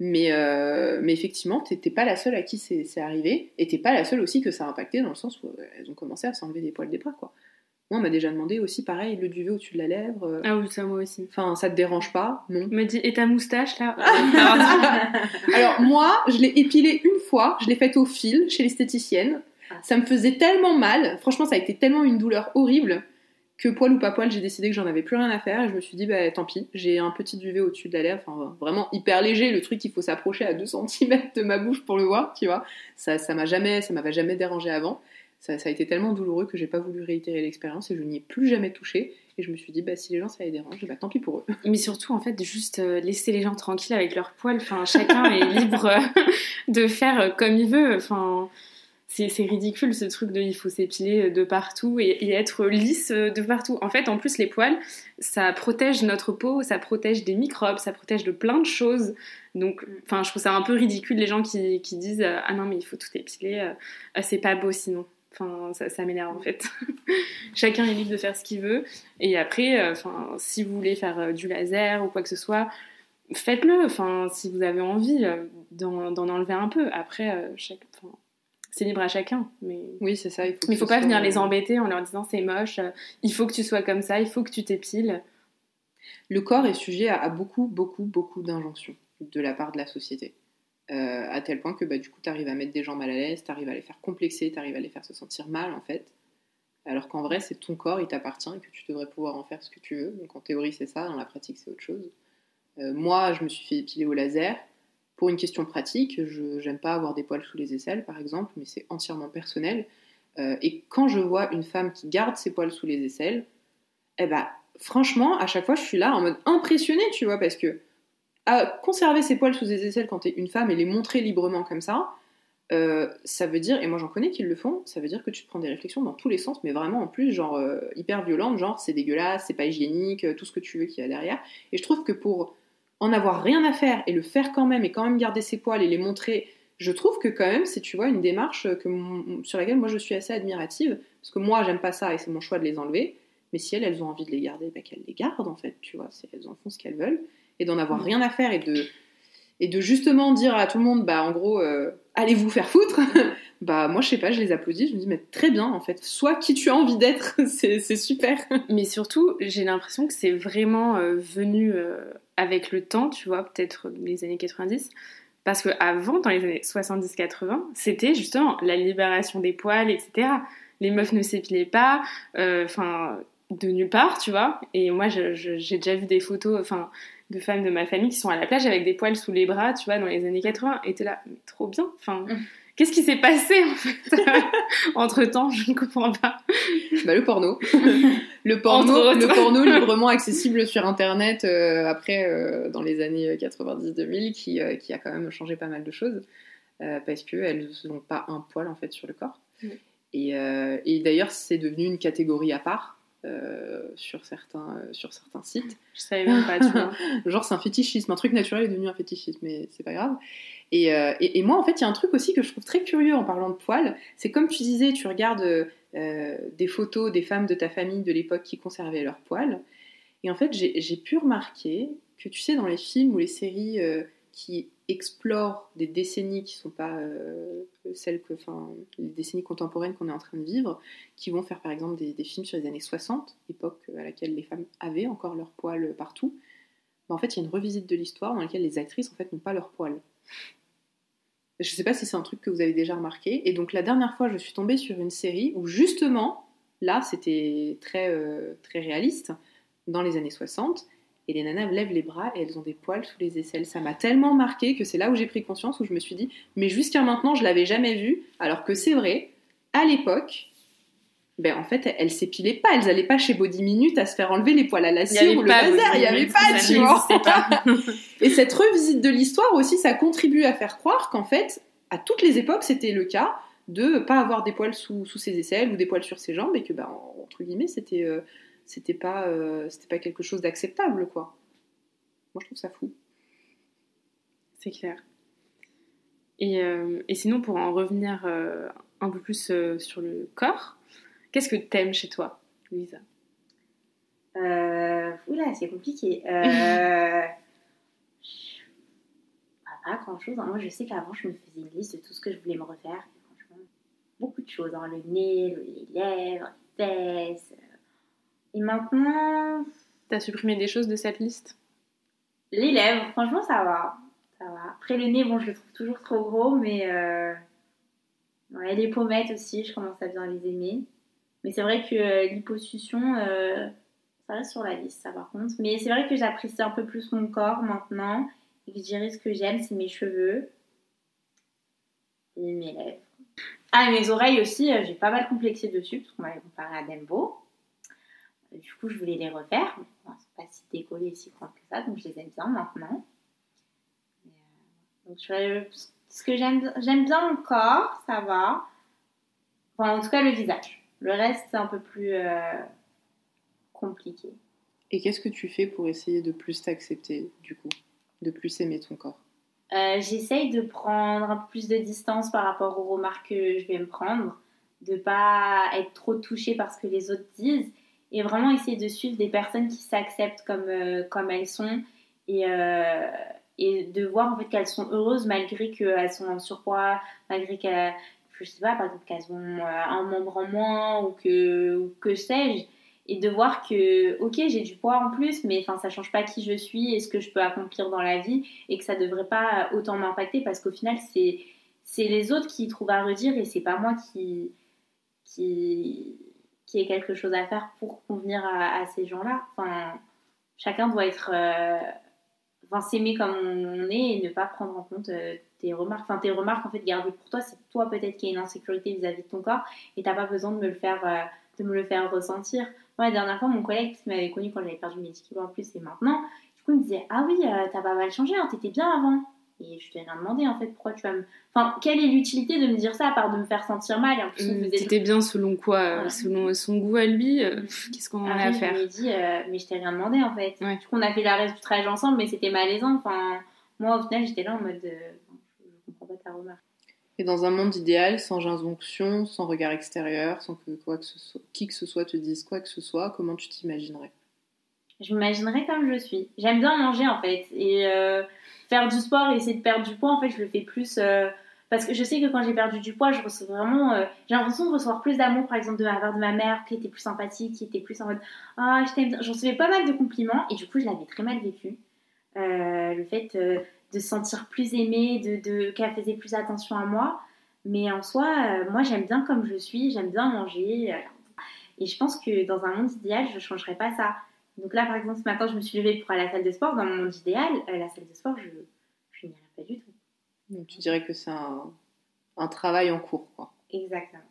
Mais, euh, mais effectivement, t'es pas la seule à qui c'est arrivé. Et t'es pas la seule aussi que ça a impacté dans le sens où euh, elles ont commencé à s'enlever des poils des bras, quoi. Moi, on m'a déjà demandé aussi, pareil, le duvet au-dessus de la lèvre. euh, Ah oui, ça moi aussi. Enfin, ça te dérange pas? Non. On m'a dit, et ta moustache là? Alors, Alors moi, je l'ai épilée une fois, je l'ai faite au fil chez l'esthéticienne. Ça me faisait tellement mal, franchement ça a été tellement une douleur horrible que poil ou pas poil, j'ai décidé que j'en avais plus rien à faire et je me suis dit bah tant pis, j'ai un petit duvet au-dessus de la lèvre, enfin vraiment hyper léger, le truc il faut s'approcher à 2 cm de ma bouche pour le voir, tu vois. Ça ça m'a jamais ça m'avait jamais dérangé avant. Ça, ça a été tellement douloureux que j'ai pas voulu réitérer l'expérience et je n'y ai plus jamais touché et je me suis dit bah si les gens ça les dérange, bah tant pis pour eux. Mais surtout, en fait, juste euh, laisser les gens tranquilles avec leurs poils. Enfin, chacun est libre euh, de faire euh, comme il veut. Enfin, c'est ridicule ce truc de il faut s'épiler de partout et, être lisse euh, de partout. En fait, en plus, les poils, ça protège notre peau, ça protège des microbes, ça protège de plein de choses. Donc, enfin, je trouve ça un peu ridicule les gens qui, qui disent euh, ah non mais il faut tout épiler, euh, c'est pas beau sinon. Enfin, ça, m'énerve en fait. Chacun est libre de faire ce qu'il veut. Et après, euh, enfin, si vous voulez faire euh, du laser ou quoi que ce soit, faites-le. Enfin, si vous avez envie euh, d'en enlever un peu. Après, euh, chaque, c'est libre à chacun. Mais Oui, c'est ça, il faut il faut pas soit- venir les embêter en leur disant c'est moche. euh, il faut que tu sois comme ça. Il faut que tu t'épiles. le corps est sujet à, à beaucoup, beaucoup, beaucoup d'injonctions de la part de la société. Euh, à tel point que bah, du coup, tu arrives à mettre des gens mal à l'aise, tu arrives à les faire complexer, tu arrives à les faire se sentir mal en fait. Alors qu'en vrai, c'est ton corps, il t'appartient et que tu devrais pouvoir en faire ce que tu veux. Donc en théorie, c'est ça, dans la pratique, c'est autre chose. Euh, moi, je me suis fait épiler au laser pour une question pratique. Je j'aime pas avoir des poils sous les aisselles, par exemple, mais c'est entièrement personnel. Euh, et quand je vois une femme qui garde ses poils sous les aisselles, eh ben, franchement, à chaque fois, je suis là en mode impressionnée, tu vois, parce que à conserver ses poils sous les aisselles quand t'es une femme et les montrer librement comme ça, euh, ça veut dire, et moi j'en connais qui le font, ça veut dire que tu te prends des réflexions dans tous les sens, mais vraiment en plus, genre euh, hyper violentes, genre c'est dégueulasse, c'est pas hygiénique, tout ce que tu veux qu'il y a derrière. Et je trouve que pour en avoir rien à faire et le faire quand même et quand même garder ses poils et les montrer, je trouve que quand même c'est, tu vois, une démarche que mon- sur laquelle moi je suis assez admirative, parce que moi j'aime pas ça et c'est mon choix de les enlever, mais si elles, elles ont envie de les garder, bah, qu'elles les gardent en fait, tu vois, elles en font ce qu'elles veulent, et d'en avoir Mm. rien à faire et de, et de justement dire à tout le monde, bah en gros, euh, allez vous faire foutre, bah moi je sais pas, je les applaudis, je me dis, mais très bien en fait, sois qui tu as envie d'être, c'est c'est super. Mais surtout, j'ai l'impression que c'est vraiment euh, venu euh, avec le temps, tu vois, peut-être les années 90. Parce qu'avant, dans les années 70-80, c'était justement la libération des poils, etc. Les meufs ne s'épilaient pas, euh, enfin, de nulle part, tu vois. Et moi, j'ai déjà vu des photos, enfin, de femmes de ma famille qui sont à la plage avec des poils sous les bras, tu vois, dans les années 80. Et t'es là, trop bien, enfin... Qu'est-ce qui s'est passé en fait entre temps Je ne comprends pas. Bah, le porno. le porno, le porno librement accessible sur internet euh, après euh, dans les années 90-2000 qui, euh, qui a quand même changé pas mal de choses parce qu'elles n'ont pas un poil en fait sur le corps. Et, et d'ailleurs, c'est devenu une catégorie à part euh, sur, certains, euh, sur certains sites. Je savais même pas, tu vois. Genre, c'est un fétichisme. Un truc naturel est devenu un fétichisme, mais c'est pas grave. Et, euh, et, moi, en fait, il y a un truc aussi que je trouve très curieux en parlant de poils. C'est comme tu disais, tu regardes euh, des photos des femmes de ta famille de l'époque qui conservaient leurs poils. Et en fait, j'ai pu remarquer que, tu sais, dans les films ou les séries euh, qui explorent des décennies qui sont pas celles que, enfin, les décennies contemporaines qu'on est en train de vivre, qui vont faire par exemple des, films sur les années 60, époque à laquelle les femmes avaient encore leurs poils partout. En fait, il y a une revisite de l'histoire dans laquelle les actrices en fait n'ont pas leurs poils. Je sais pas si c'est un truc que vous avez déjà remarqué. Et donc la dernière fois, je suis tombée sur une série où justement, là, c'était très, euh, très réaliste, dans les années 60. Et les nanas lèvent les bras et elles ont des poils sous les aisselles. Ça m'a tellement marqué que c'est là où j'ai pris conscience, où je me suis dit, mais jusqu'à maintenant, je l'avais jamais vu. Alors que c'est vrai, à l'époque, ben en fait, elles s'épilaient pas, elles allaient pas chez Body Minute à se faire enlever les poils à la cire ou le bazar, il y avait pas, tu vois. et cette revisite de l'histoire aussi, ça contribue à faire croire qu'en fait, à toutes les époques, c'était le cas de pas avoir des poils sous, sous, ses aisselles ou des poils sur ses jambes et que, ben, entre guillemets, c'était euh, c'était pas, euh, c'était pas quelque chose d'acceptable, quoi. Moi, je trouve ça fou. C'est clair. Et, euh, et, sinon, pour en revenir un peu plus sur le corps, Qu'est-ce que t'aimes chez toi, Louisa? Euh, Oula, c'est compliqué. Euh, pas grand chose. Moi, je sais qu'avant, je me faisais une liste de tout ce que je voulais me refaire. franchement, beaucoup de choses. Hein. Le nez, les lèvres, les fesses. Et maintenant. T'as supprimé des choses de cette liste? Les lèvres, franchement, ça va. Ça va. Après, le nez, bon, je le trouve toujours trop gros, mais. Euh... Ouais, les pommettes aussi, je commence à bien les aimer. Mais c'est vrai que euh, l'hyposuction, euh, ça reste sur la liste, ça par contre. Mais c'est vrai que j'apprécie un peu plus mon corps maintenant. Et que je dirais ce que j'aime, c'est mes cheveux et mes lèvres. Ah, mes oreilles aussi, euh, j'ai pas mal complexé dessus, parce qu'on m'avait comparé à Dembo. Du coup, je voulais les refaire. C'est pas si décollé et si grand que ça, donc je les aime bien maintenant. donc, ce que j'aime, j'aime bien mon corps, ça va. Enfin, en tout cas, le visage. Le reste, c'est un peu plus euh, compliqué. Et qu'est-ce que tu fais pour essayer de plus t'accepter, du coup, de plus aimer ton corps? Euh, J'essaye de prendre un peu plus de distance par rapport aux remarques que je vais me prendre, de pas être trop touchée par ce que les autres disent, et vraiment essayer de suivre des personnes qui s'acceptent comme, euh, comme elles sont, et, et de voir en fait qu'elles sont heureuses malgré qu'elles sont en surpoids, malgré qu'elles je sais pas, par exemple, qu'elles ont euh, un membre en moins ou que, que sais-je, et de voir que, ok, j'ai du poids en plus, mais enfin, ça change pas qui je suis et ce que je peux accomplir dans la vie, et que ça devrait pas autant m'impacter parce qu'au final, c'est, les autres qui trouvent à redire et c'est pas moi qui, qui, qui ai quelque chose à faire pour convenir à, ces gens-là. Enfin, chacun doit être. Euh, enfin, s'aimer comme on est et ne pas prendre en compte euh, tes remarques. Enfin, tes remarques, en fait, garder pour toi, c'est toi peut-être qui as une insécurité vis-à-vis de ton corps et t'as pas besoin de me le faire, euh, de me le faire ressentir. Moi, la dernière fois, mon collègue qui m'avait connu quand j'avais perdu mes 10 kilos en plus et maintenant, du coup, il me disait Ah oui, euh, t'as pas mal changé, hein, t'étais bien avant. Et je t'ai rien demandé en fait, pourquoi tu vas me. Enfin, quelle est l'utilité de me dire ça à part de me faire sentir mal et en plus, mmh, bien selon quoi Selon son goût à lui euh, Qu'est-ce qu'on a à faire Je lui ai dit, mais je t'ai rien demandé en fait. Du coup, on a fait la reste du trajet ensemble, mais c'était malaisant. Enfin, moi, au final, j'étais là en mode et dans un monde idéal, sans injonction, sans regard extérieur, sans que, quoi que ce soit, qui que ce soit te dise quoi que ce soit, comment tu t'imaginerais? Je m'imaginerais comme je suis. J'aime bien manger en fait. Et euh, faire du sport et essayer de perdre du poids, en fait, je le fais plus. Euh, parce que je sais que quand j'ai perdu du poids, je reçois vraiment. Euh, j'ai l'impression de recevoir plus d'amour, par exemple, de la de ma mère, qui était plus sympathique, qui était plus en mode Ah, je t'aime. J'en recevais pas mal de compliments et du coup, je l'avais très mal vécu. le fait de se sentir plus aimée, de, de qu'elle faisait plus attention à moi. Mais en soi, euh, moi j'aime bien comme je suis, j'aime bien manger. Euh, et je pense que dans un monde idéal, je ne changerais pas ça. Donc là, par exemple, ce matin, je me suis levée pour aller à la salle de sport. Dans mon monde idéal, euh, la salle de sport, je, je n'irais pas du tout. Donc tu dirais que c'est un, un, travail en cours, quoi. Exactement.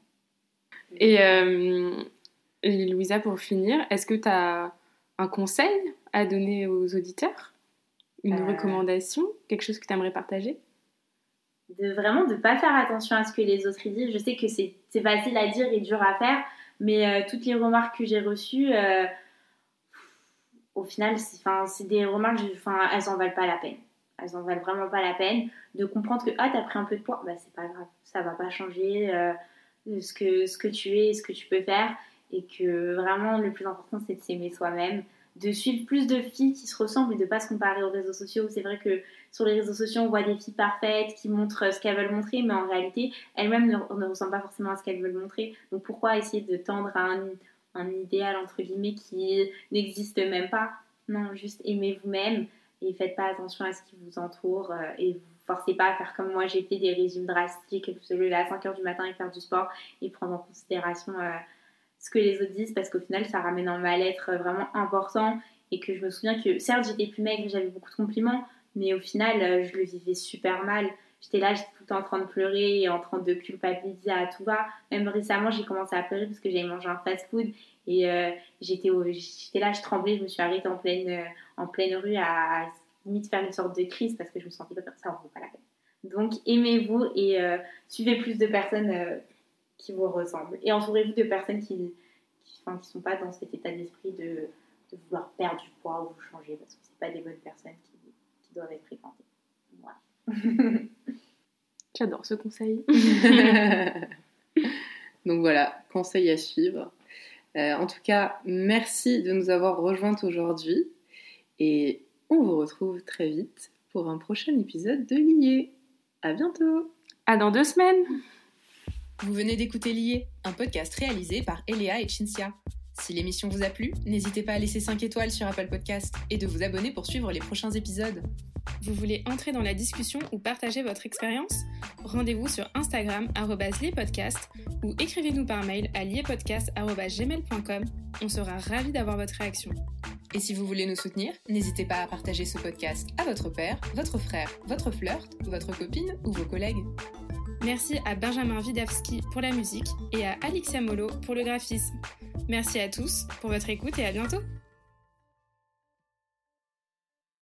Et Louisa, pour finir, est-ce que tu as un conseil à donner aux auditeurs? Une euh. recommandation? Quelque chose que tu aimerais partager? De vraiment de pas faire attention à ce que les autres disent. Je sais que c'est facile à dire et dur à faire, mais euh, toutes les remarques que j'ai reçues, euh, au final, c'est des remarques, elles en valent pas la peine. Elles en valent vraiment pas la peine. De comprendre que, ah, t'as pris un peu de poids, bah, c'est pas grave, ça va pas changer ce, que, ce que tu es, ce que tu peux faire, et que vraiment, le plus important, c'est de s'aimer soi-même de suivre plus de filles qui se ressemblent et de pas se comparer aux réseaux sociaux. C'est vrai que sur les réseaux sociaux, on voit des filles parfaites qui montrent ce qu'elles veulent montrer, mais en réalité, elles-mêmes ne, ressemblent pas forcément à ce qu'elles veulent montrer. Donc pourquoi essayer de tendre à un, un idéal, entre guillemets, qui n'existe même pas Non, juste aimez vous-même. et faites pas attention à ce qui vous entoure et vous forcez pas à faire comme moi j'ai fait des régimes drastiques, se lever à 5h du matin et faire du sport et prendre en considération ce que les autres disent parce qu'au final ça ramène un mal-être vraiment important et que je me souviens que certes j'étais plus maigre, j'avais beaucoup de compliments, mais au final je le vivais super mal. J'étais là, j'étais tout le temps en train de pleurer et en train de culpabiliser à tout va. Même récemment, j'ai commencé à pleurer parce que j'avais mangé un fast-food et euh, j'étais, là, je tremblais, je me suis arrêtée en pleine, euh, en pleine rue à, limite faire une sorte de crise parce que je me sentais pas comme ça, on vaut pas la peine. Donc aimez-vous et euh, suivez plus de personnes qui vous ressemblent. Et entourez-vous de personnes qui ne qui, qui, sont pas dans cet état d'esprit de, de, vouloir perdre du poids ou changer parce que c'est pas des bonnes personnes qui, qui doivent être fréquentées. Voilà. J'adore ce conseil. Donc voilà, conseil à suivre. Euh, en tout cas, merci de nous avoir rejointes aujourd'hui et on vous retrouve très vite pour un prochain épisode de Lié. À bientôt. À dans deux semaines. Vous venez d'écouter Lié, un podcast réalisé par Eléa et Cinzia. Si l'émission vous a plu, n'hésitez pas à laisser 5 étoiles sur Apple Podcast et de vous abonner pour suivre les prochains épisodes. Vous voulez entrer dans la discussion ou partager votre expérience? Rendez-vous sur Instagram liepodcast ou écrivez-nous par mail à liepodcast.gmail.com. On sera ravis d'avoir votre réaction. Et si vous voulez nous soutenir, n'hésitez pas à partager ce podcast à votre père, votre frère, votre flirt, votre copine ou vos collègues. Merci à Benjamin Widawski pour la musique et à Alexia Molo pour le graphisme. Merci à tous pour votre écoute et à bientôt